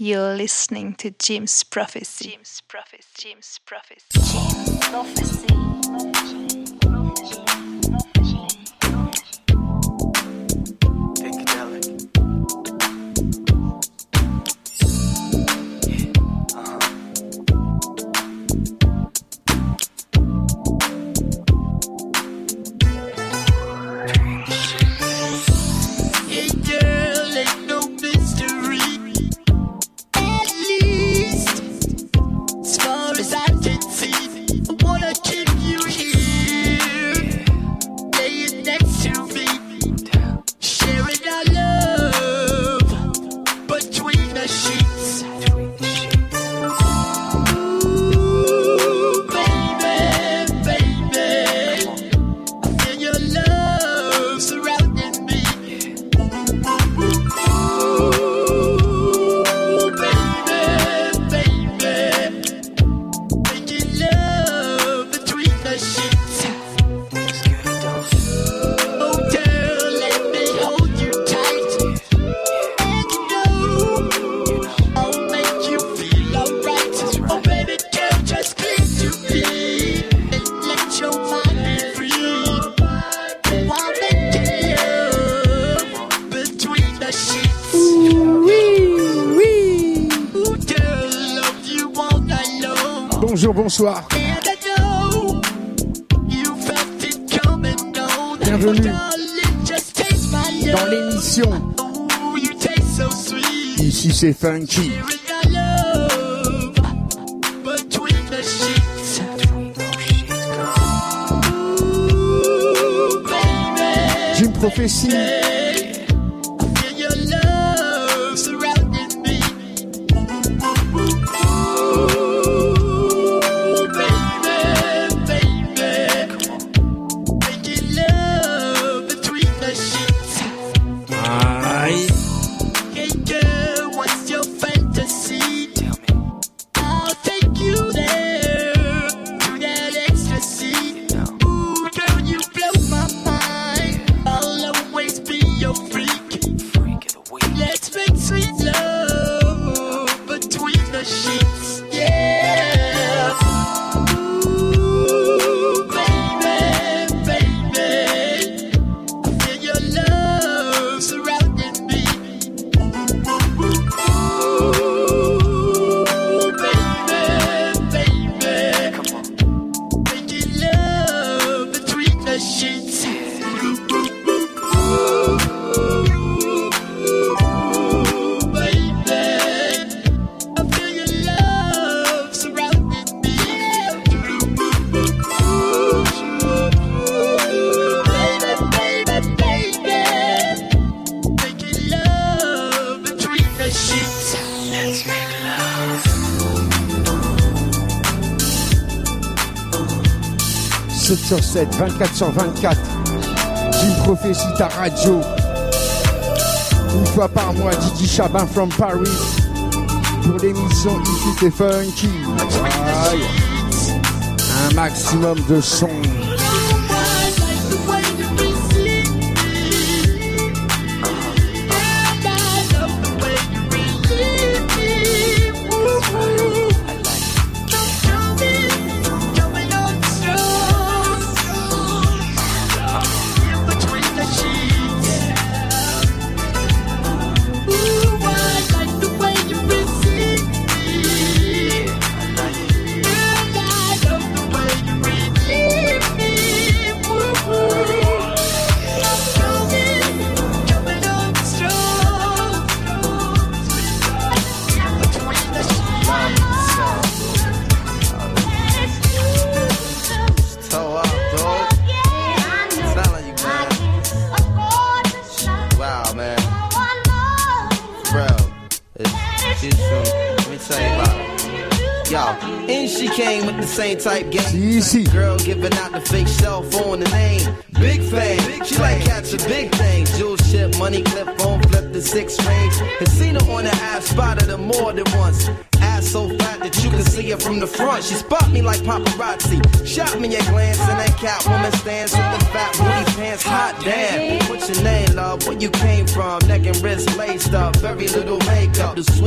You're listening to Jim's Prophecy. Jim's Prophecy. Jim's Prophecy. Jim's Prophecy. bonsoir. C'est Funky. Jim Prophétie. 7, 24 sur 24. Jim Prophétie ta radio. Une fois par mois, Didi Chabin from Paris. Pour l'émission Ici et Funky. Un maximum de son.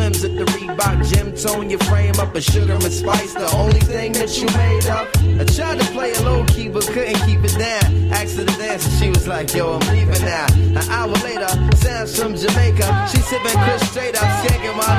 Swims at the Reebok gym tone your frame up. A sugar and spice. The only thing that you made up. I tried to play a low key but couldn't keep it down. Asked her to dance and she was like, yo, I'm leaving now. An hour later, Sam's from Jamaica. She sipping Chris straight up,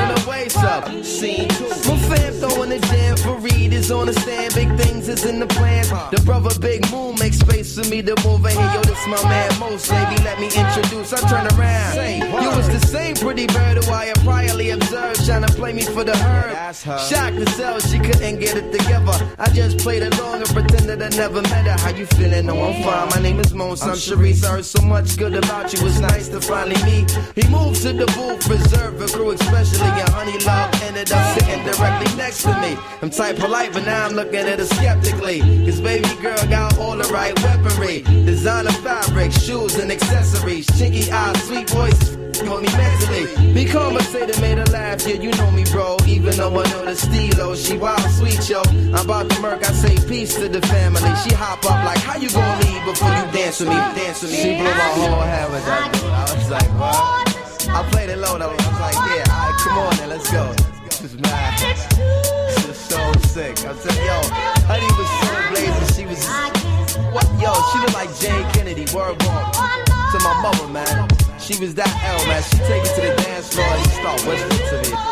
in the waist up. Scene two. My fam throwing the jam for Reed is on the stand. Big things is in the plan. The brother Big Moon makes space for me to move in here. Yo, this my man Most, baby. Let me introduce. I turn around. You was the same pretty bird who I had priorly observed, trying to play me for the herd. Shocked to sell, she couldn't get it together. I just played along and pretended I never met her. How you feeling? No, I'm fine. My name is Mons. I'm Sharice. I heard so much good about you. It's nice to finally meet. He moved to the booth, reserved for crew, especially your honey love. Ended up sitting directly next to me. I'm tight polite, but now I'm looking at her skeptically. Cause baby girl got all the right weaponry. Designer fabric, shoes and accessories. Chinky eyes, sweet voice. Hold me mentally. Be conversated, made her laugh. Yeah, you know me, bro. Even though I know the stilo, oh, she wild, sweet, yo. I'm about to murk, I say peace to the family. She hop up like, how you gonna leave before you dance with me? Dance with me. She blew my whole head with that. I was like, what? I played it low though. I was like, yeah, alright, come on then, let's go. This is mad. This is so sick. I'm saying, yo, honey was so blazing. She was, what? Yo, she looked like Jane Kennedy. Word walk to my mother, man. She was that L, man. She take it to the dance floor and start whispering to me.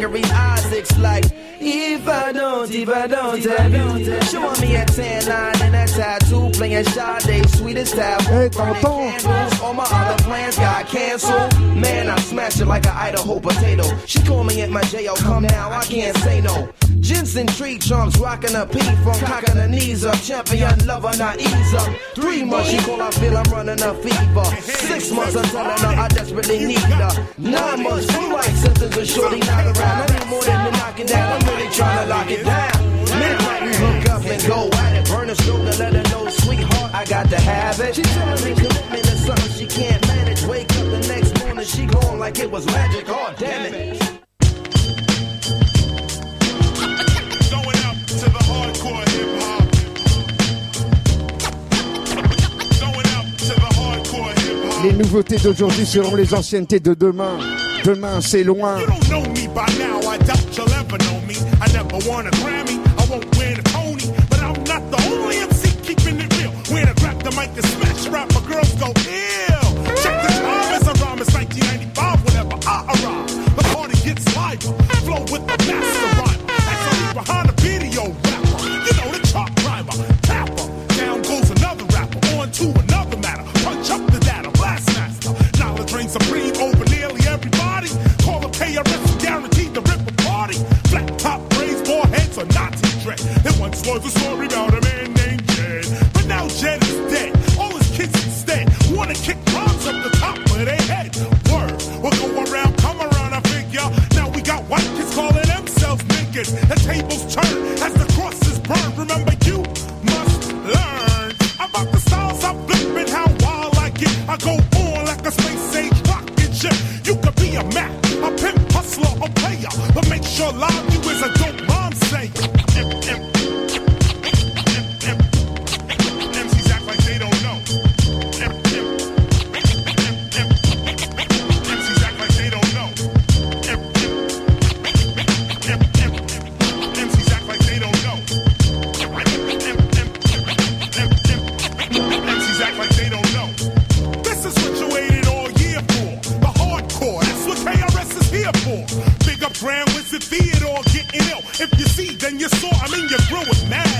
Gregory Isaacs like, if I don't, if I don't have you. Showing me a tan line and a tattoo, playing Sade, sweetest tab. Hey, tonton. All my other plans got canceled. Man, I smashed it like an Idaho potato. She call me at my jail, come now, I can't say no. Jensen tree trunks, rocking a P from cocking her knees up. Champion lover, not ease up. Three months, she call, I feel I'm running a fever. Six months, I'm telling her I desperately need her. Nine months, blue light symptoms are shorty not around. I need more than knocking down, I'm really trying to lock it down. Midnight, we hook up and go at it. Burn a stroke and let her know, sweetheart, I got to have it. She telling me commitment is something she can't manage. Wake up the next morning, she gone like it was magic. Oh, damn it. Nouveautés d'aujourd'hui seront les anciennetés de demain. Demain, c'est loin. You saw. I mean, you grew with mad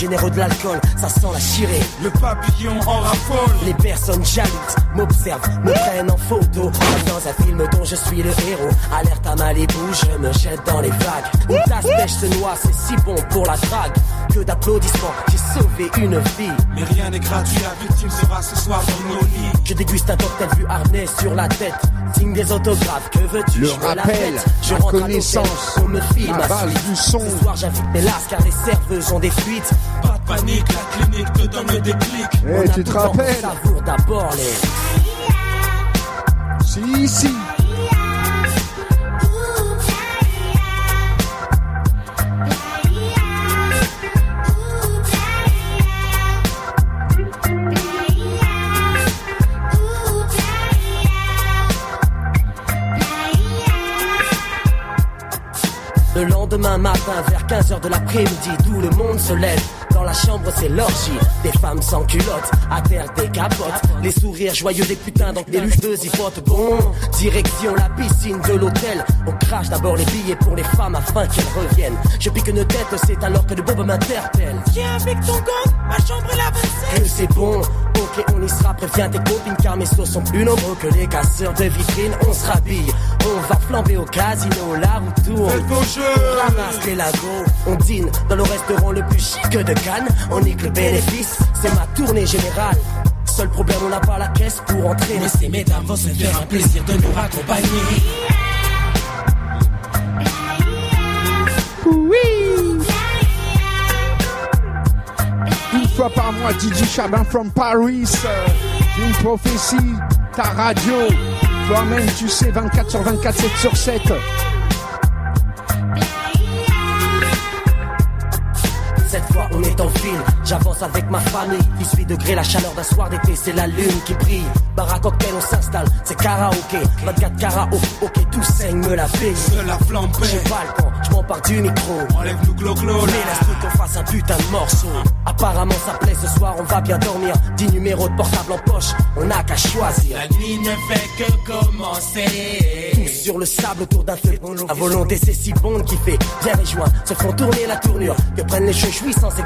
généreux de l'alcool, ça sent la chirée. Le papillon en raffole. Les personnes jalouses m'observent, me prennent en photo. Comme dans un film dont je suis le héros. Alerte à Malibu, je me jette dans les vagues. Une tasse pêche se noie, c'est si bon pour la drague. Que d'applaudissements, j'ai sauvé une vie. Mais rien n'est gratuit, la victime sera ce soir dans nos lits. Je déguste un cocktail vu harnais sur la tête. Signe des autographes, que veux-tu? Le je la rappel, fête. Je la rentre à connaissance, l'hôtel, on me filme la à suite. du son. Ce soir j'invite mes lasses car les serveuses ont des fuites. Panique, la clinique te donne le déclic. Eh, a tu te rappelles savoure d'abord les... Si, si. Le lendemain matin, vers 15h de l'après-midi, tout le monde se lève. Dans la chambre, c'est l'orgie. Des femmes sans culottes, à terre des capotes. Les sourires joyeux des putains, donc des luchteuses y votent bon. Direction la piscine de l'hôtel. On crache d'abord les billets pour les femmes afin qu'elles reviennent. Je pique une tête, c'est alors que le bob m'interpelle. Viens avec ton gang, ma chambre est la. Que c'est bon, ok, on y sera. Préviens tes copines car mes sauts sont plus nombreux que les casseurs de vitrines. On se rhabille, on va flamber au casino, la roue tourne. Faites vos jeux. On ramasse les lagos, on dîne dans le restaurant le plus chic de Cannes. On nique le bénéfice, c'est ma tournée générale. Seul problème, on n'a pas la caisse pour entrer. Mais ces mesdames vont se faire un plaisir de nous raccompagner. Une par mois, DJ Chabin from Paris. Une prophétie, ta radio. Toi-même, tu sais, 24 sur 24, 7 sur 7. Cette fois, on est en ville. J'avance avec ma famille. 18 degrés, la chaleur d'un soir d'été, c'est la lune qui brille. Bar à cocktail, on s'installe, c'est karaoké. 24 karaoké, ok, tout saigne, me la paye. De la. J'ai pas le temps, je m'empare du micro. Enlève-nous glo-glo Mais qu'on fasse un putain de morceau. Apparemment, ça plaît ce soir, on va bien dormir. 10 numéros de portable en poche, on n'a qu'à choisir. La nuit ne fait que commencer. Tous sur le sable autour d'un feu. À volonté, c'est si bon qui fait bien les joints. Se font tourner la tournure. Que prennent les cheveux jouissants ces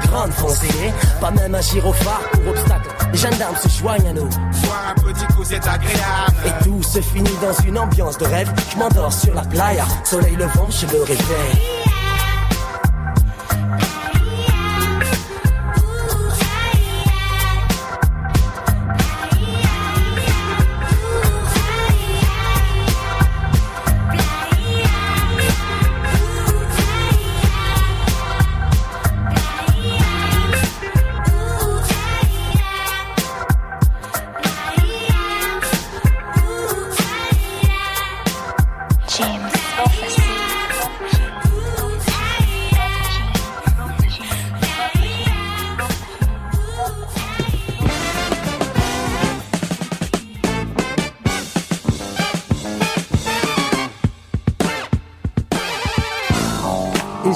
Pas même un gyrophare pour obstacle. Les gendarmes se joignent à nous. Voir un petit coup, c'est agréable. Et tout se finit dans une ambiance de rêve. Je m'endors sur la playa. Soleil levant, je me réveille.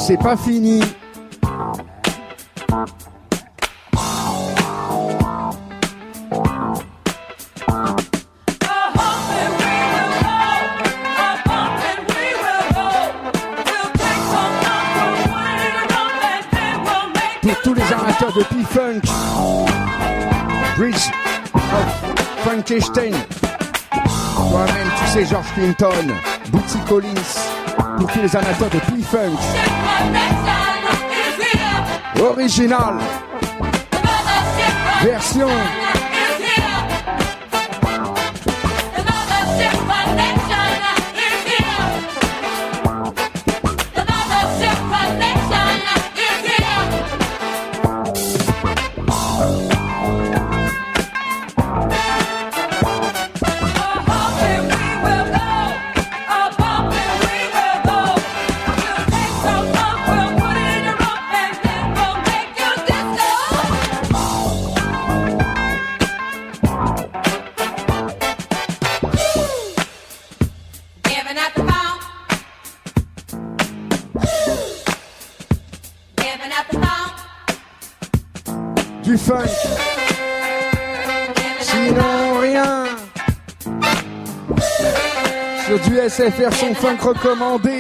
c'est pas fini. Pour tous les amateurs de P-Funk, Bridge of Frankenstein, toi-même, tu sais, George Clinton, Bootsy Collins pour tous les amateurs de P-Funk. Original. Version faire son funk recommandé.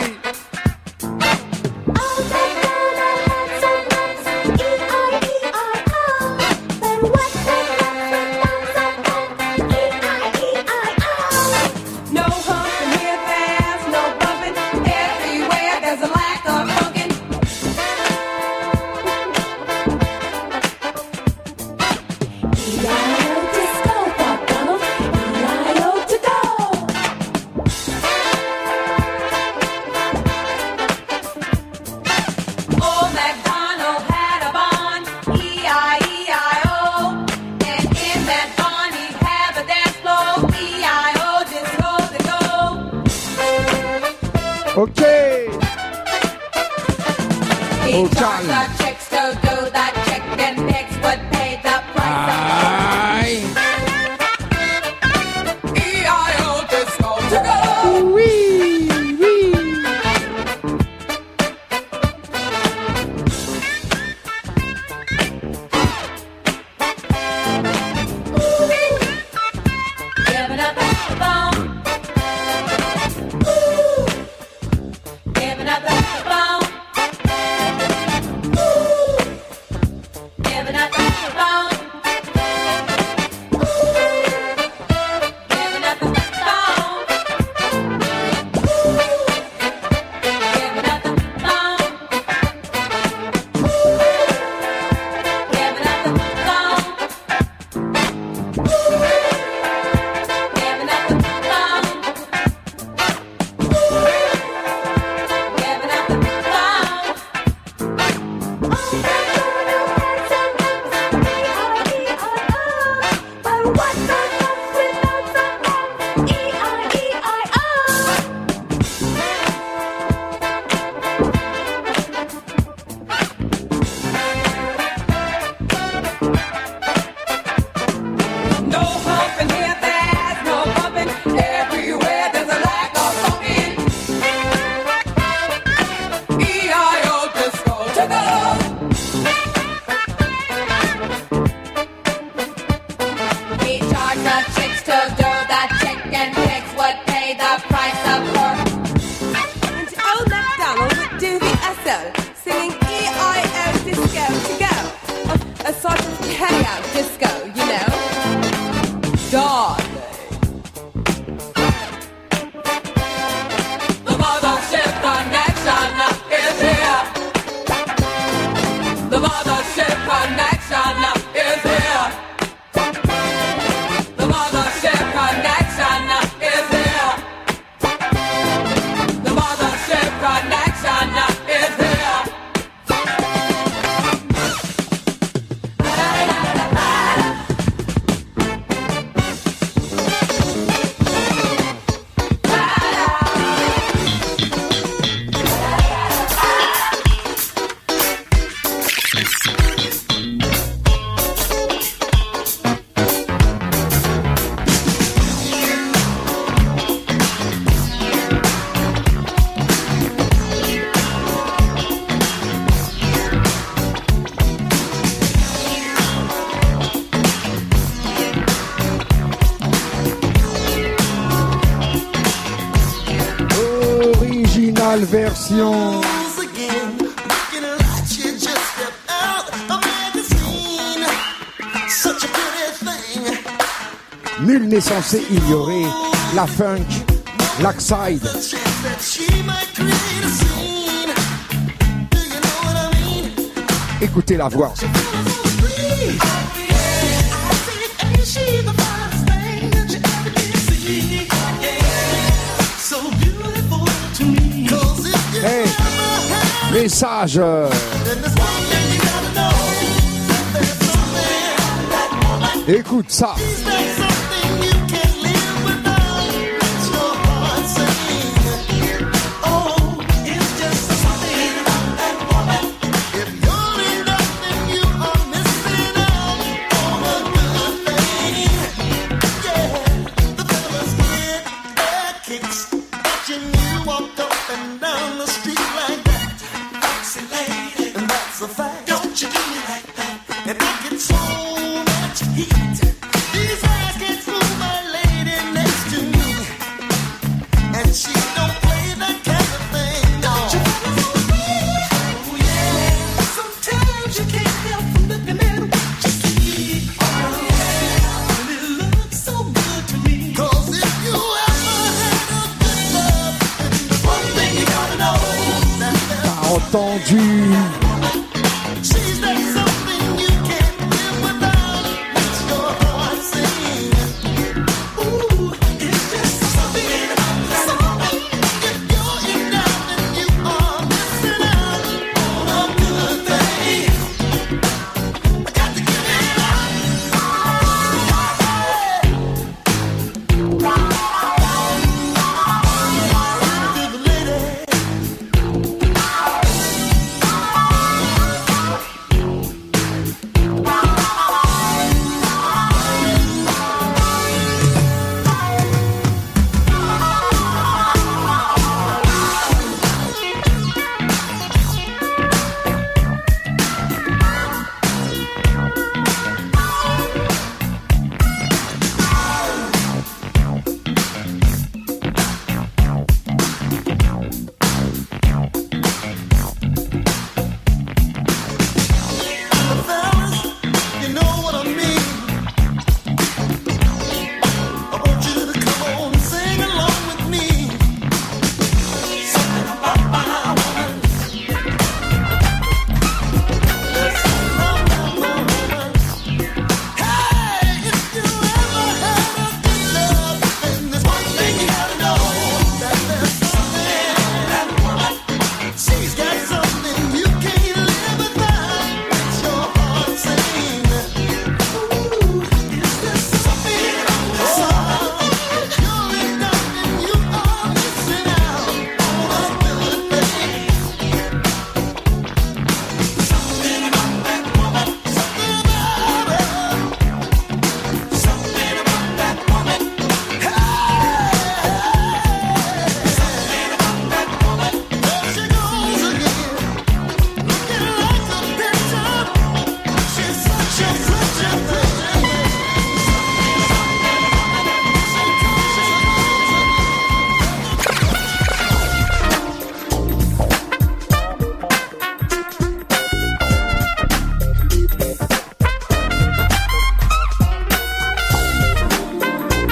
Nul n'est censé ignorer la funk, l'oxide. Écoutez la voix. Hey, message. Écoute ça.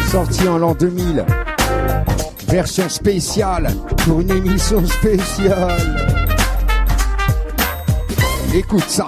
sorti en l'an 2000. Version spéciale pour une émission spéciale. Écoute ça.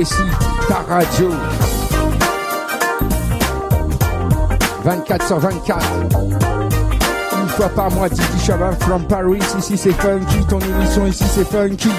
Prophecy, ta radio. 24 sur 24. Une fois par mois, Titi Chabin from Paris. Ici c'est funky. Ton émission ici c'est funky.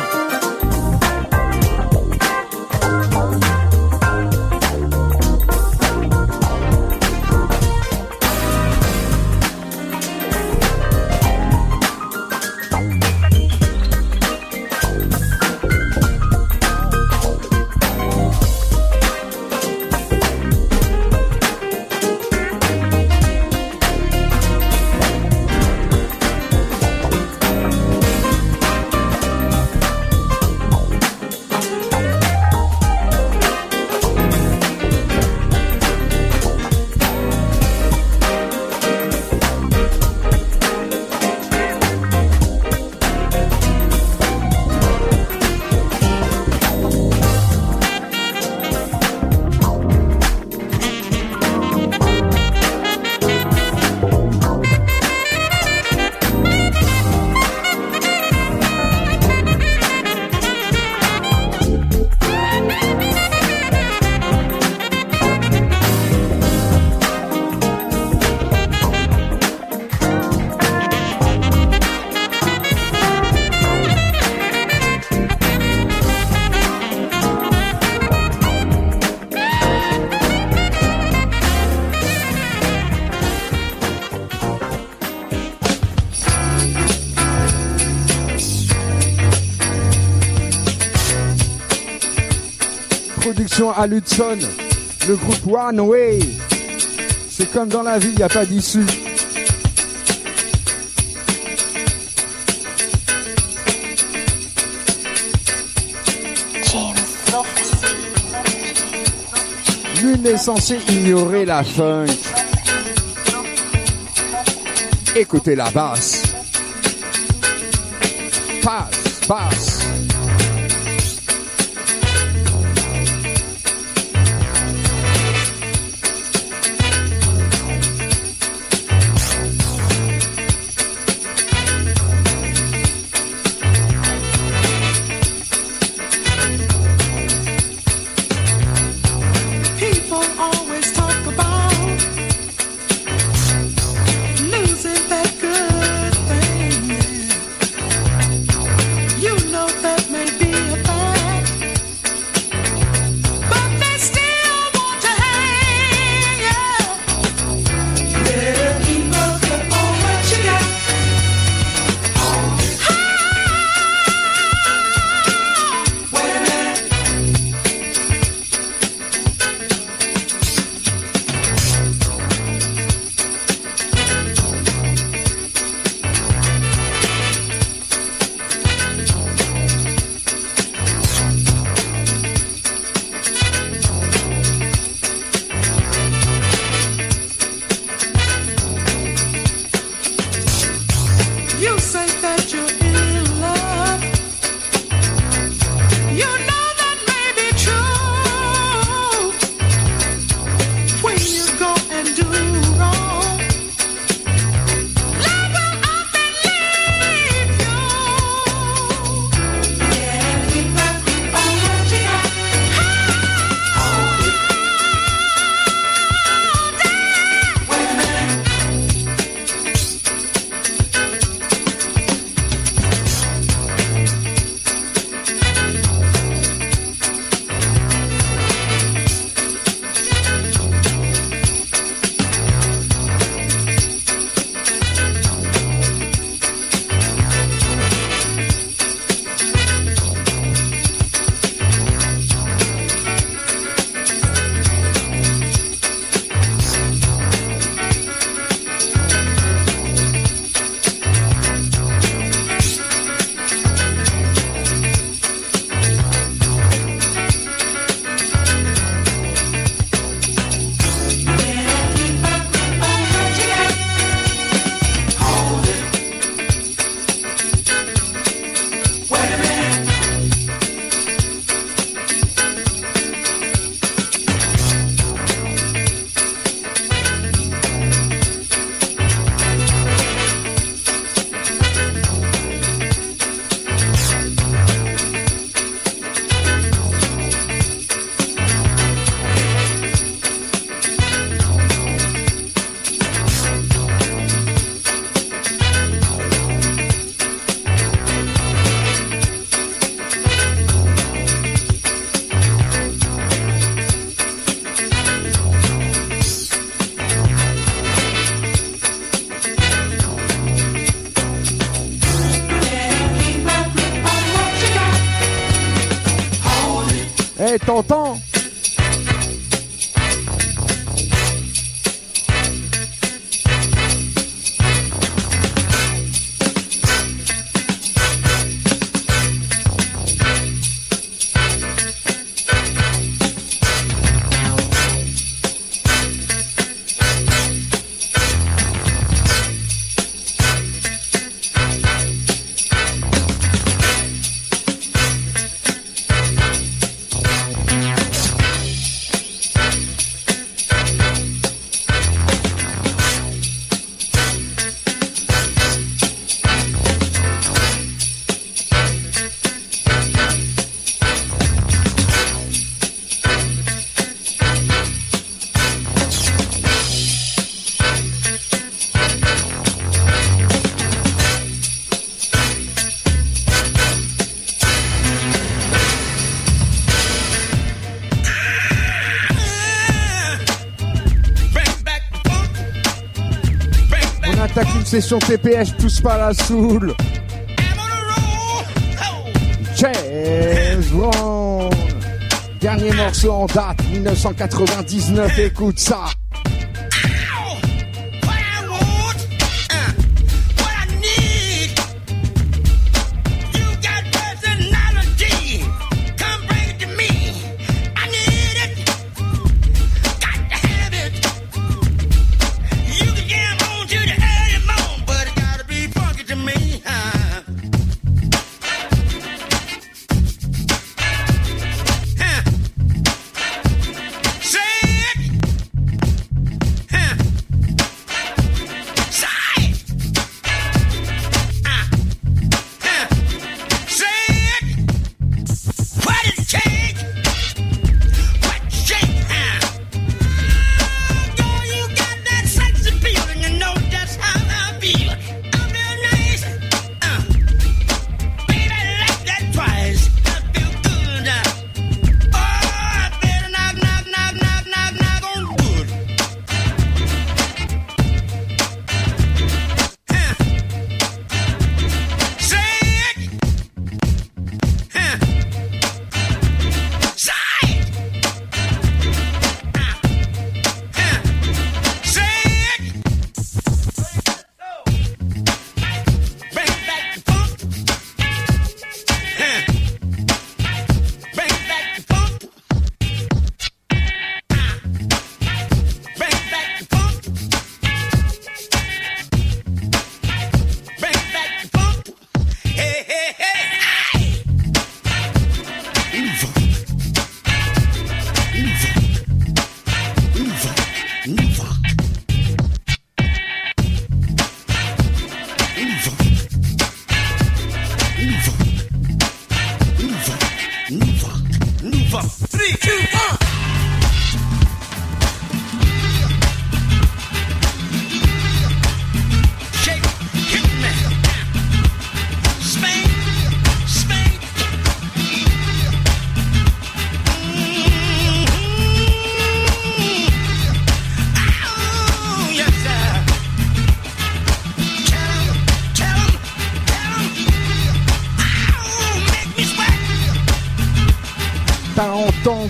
À Ludson, le groupe One Way. C'est comme dans la vie, il n'y a pas d'issue. Nul n'est censé ignorer la funk. Écoutez la basse. Passe, passe. Eh, session TPH, pousse pas la soule. James. Dernier morceau en date, 1999, écoute ça.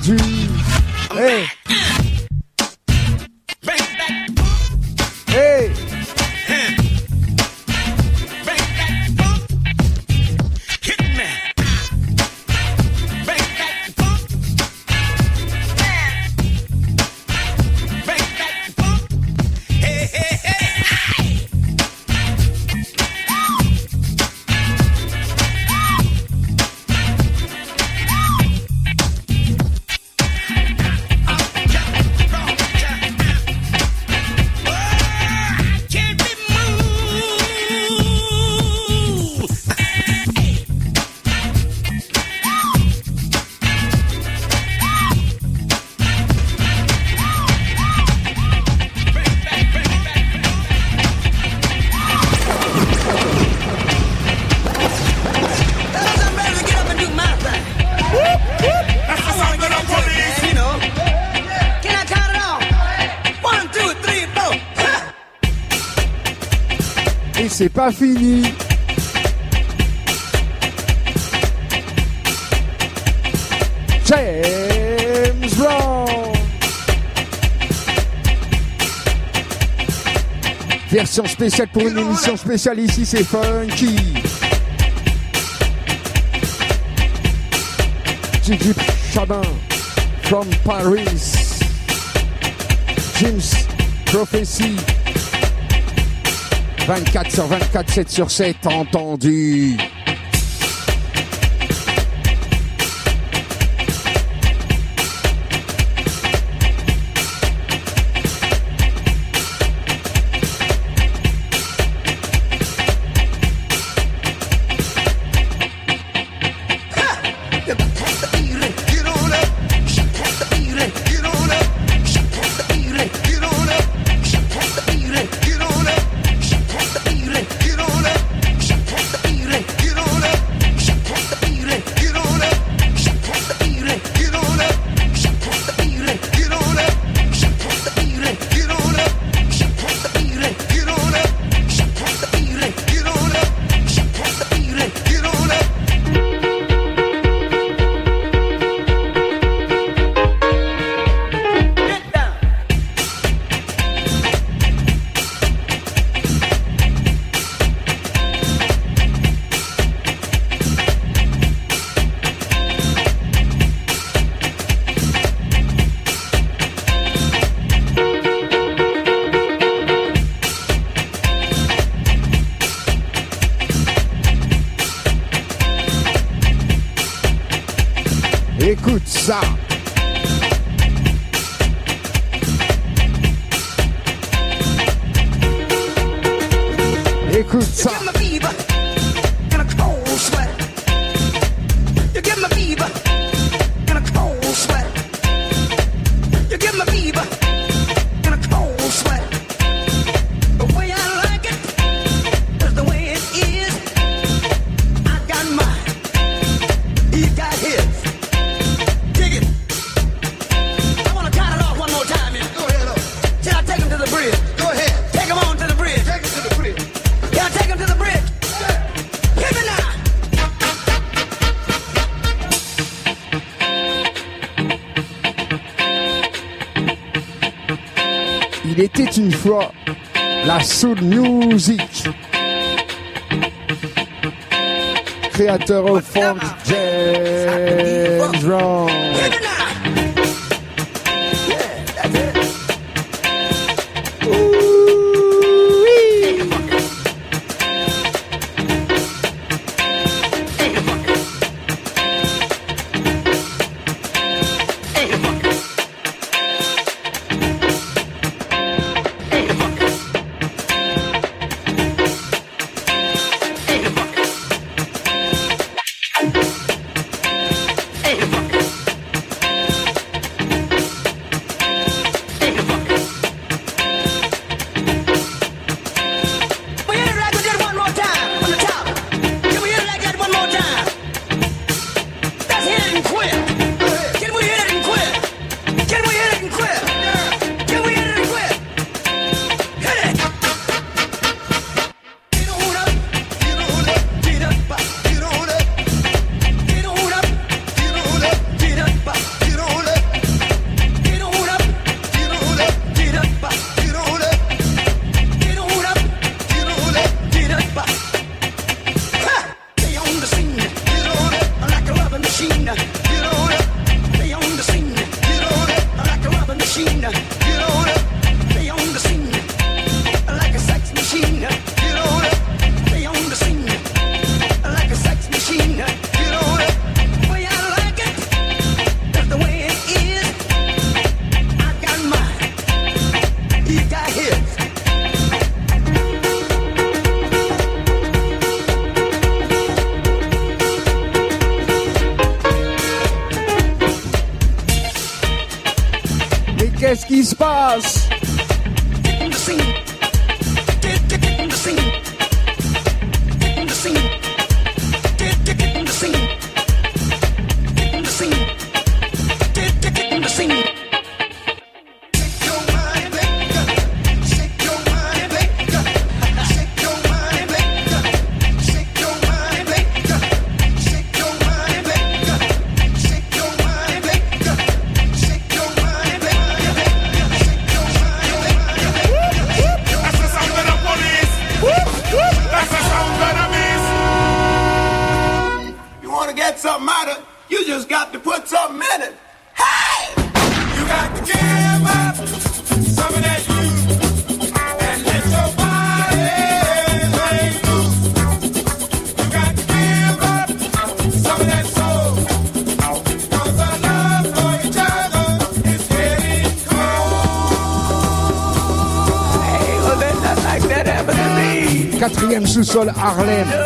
Entendu spécial pour une émission spéciale ici, c'est funky. Gigi Chabin from Paris. James Prophecy. 24 sur 24, 7 sur 7, entendu. Euro formed J Sous-sol Harlem.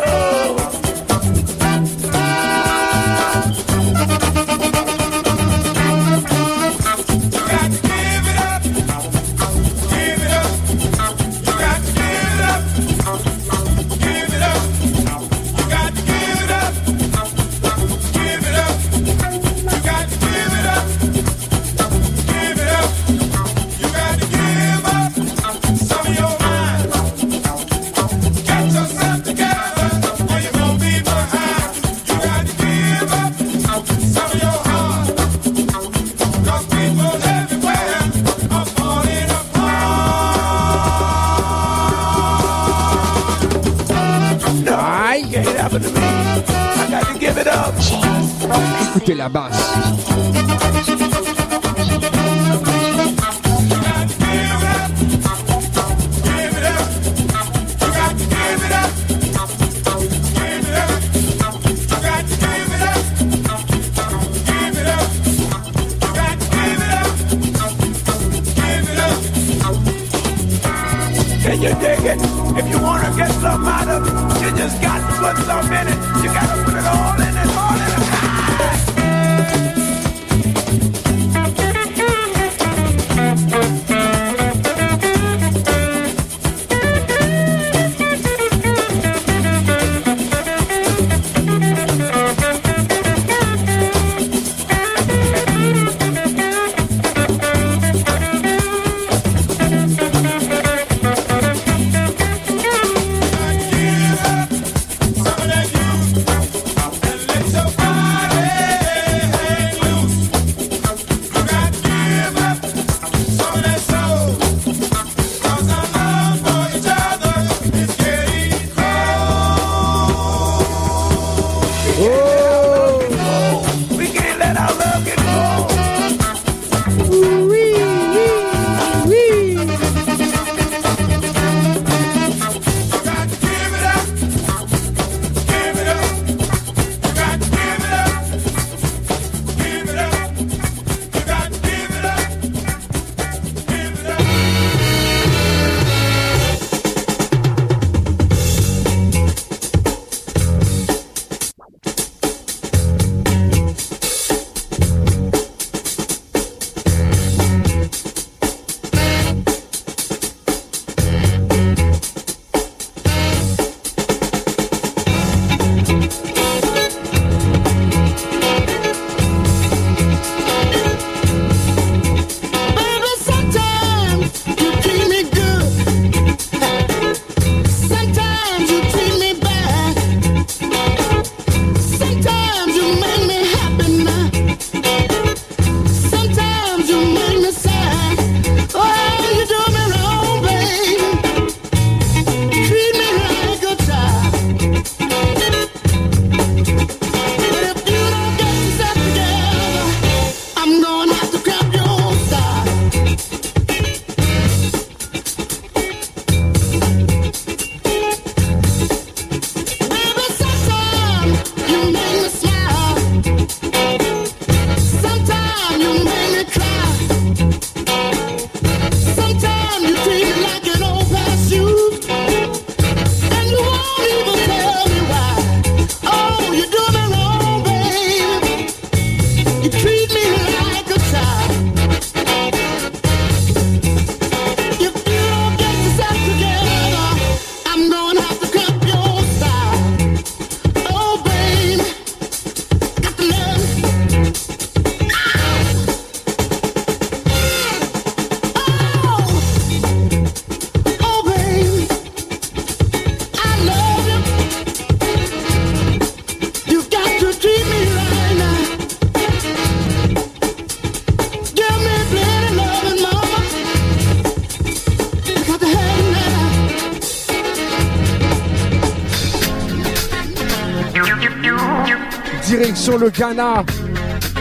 Le Ghana.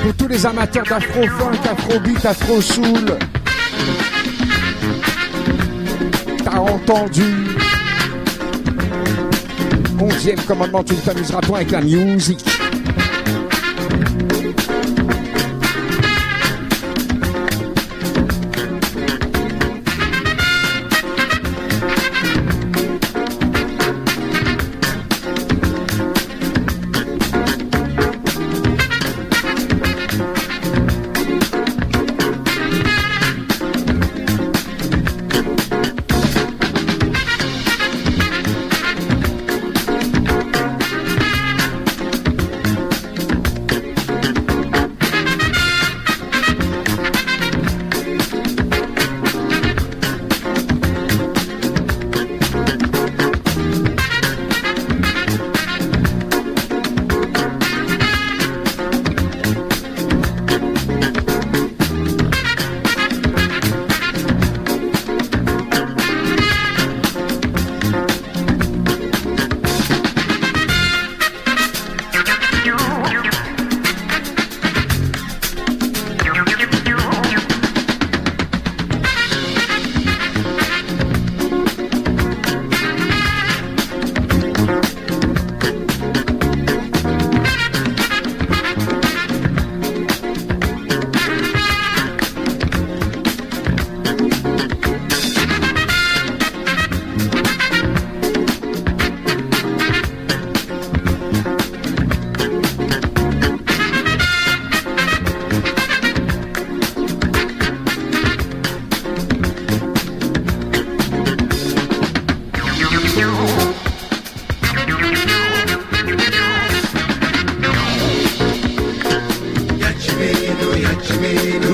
Pour tous les amateurs d'afro-funk, afro-beat, afro-soul. T'as entendu Onzième commandement, tu ne t'amuseras point avec la musique.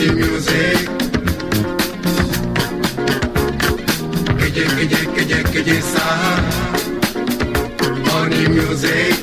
you can see music. Keje, keje, keje, keje, sa. Only music. Music,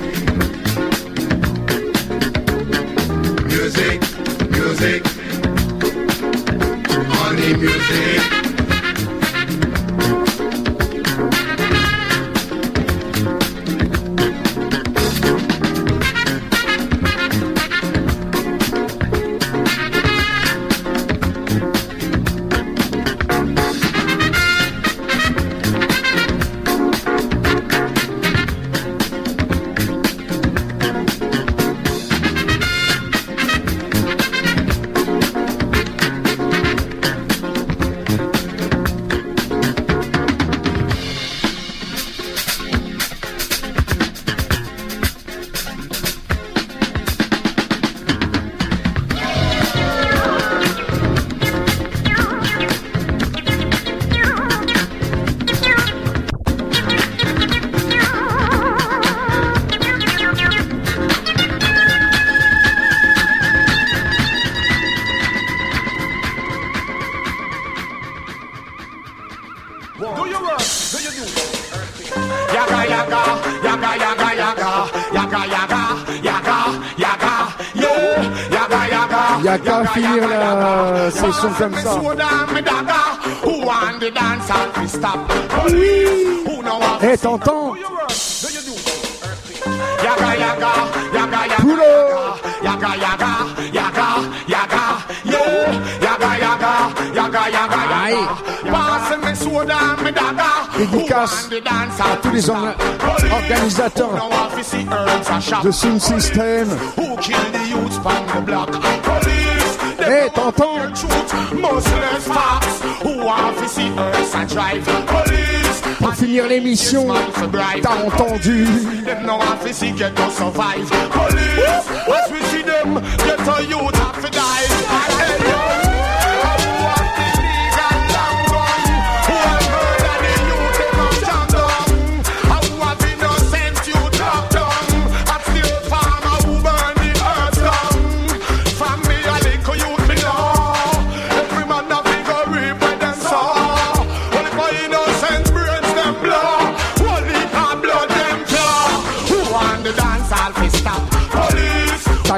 yaga yaga, yaga yaga, yeah, yaga yaga. Il y a qu'à finir la session comme ça. Who want the dance and stop? Police. Who know what? Eh, t'entends? Yaga yaga, yaga yaga, Pulo. yaga yaga, yaga yaga, yeah, yaga yaga, yaga yaga, yaga. Me dagger. Dédicace à tous les orga- organisateurs de Sound System. Police. Eh, t'entends? Pour finir l'émission, t'as entendu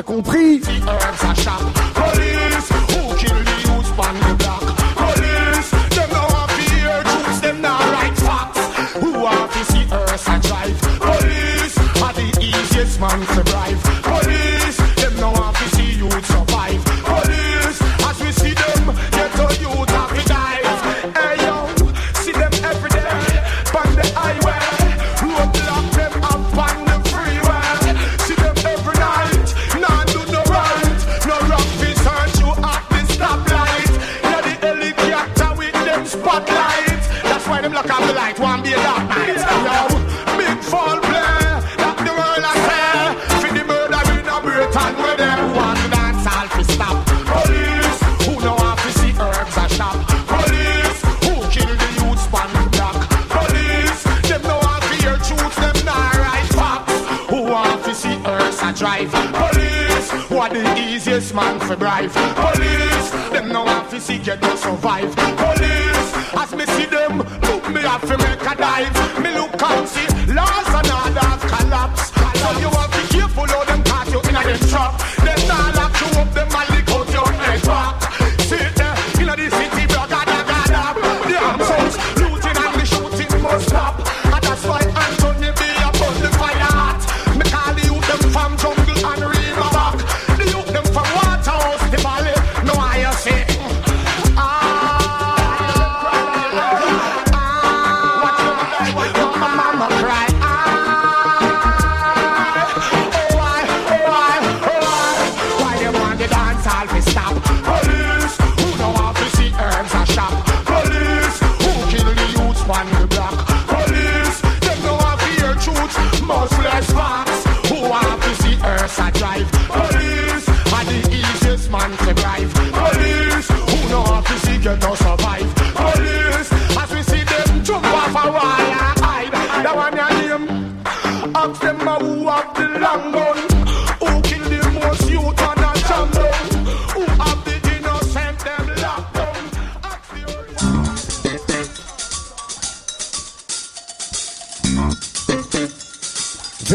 compris.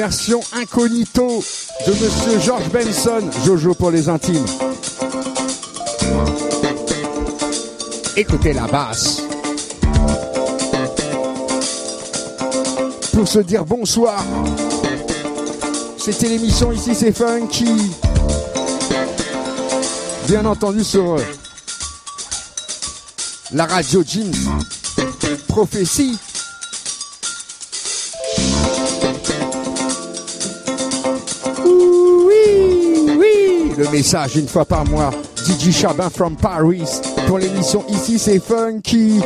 version incognito de Monsieur George Benson, Jojo pour les intimes. Écoutez la basse. Pour se dire bonsoir. C'était l'émission Ici c'est Funky. Bien entendu sur euh, la radio Jeans. Prophétie. le message une fois par mois. DJ Chabin from Paris. Pour l'émission Ici c'est funky.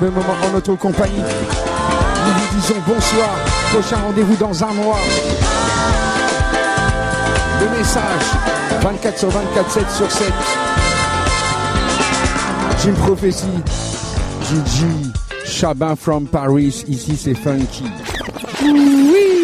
Passé un agréable moment en notre compagnie. Nous vous disons bonsoir. Prochain rendez-vous dans un mois. Le message 24 sur 24, 7 sur 7. Jim Prophecy, Gigi, Chabin from Paris. Ici c'est Funky. Oui.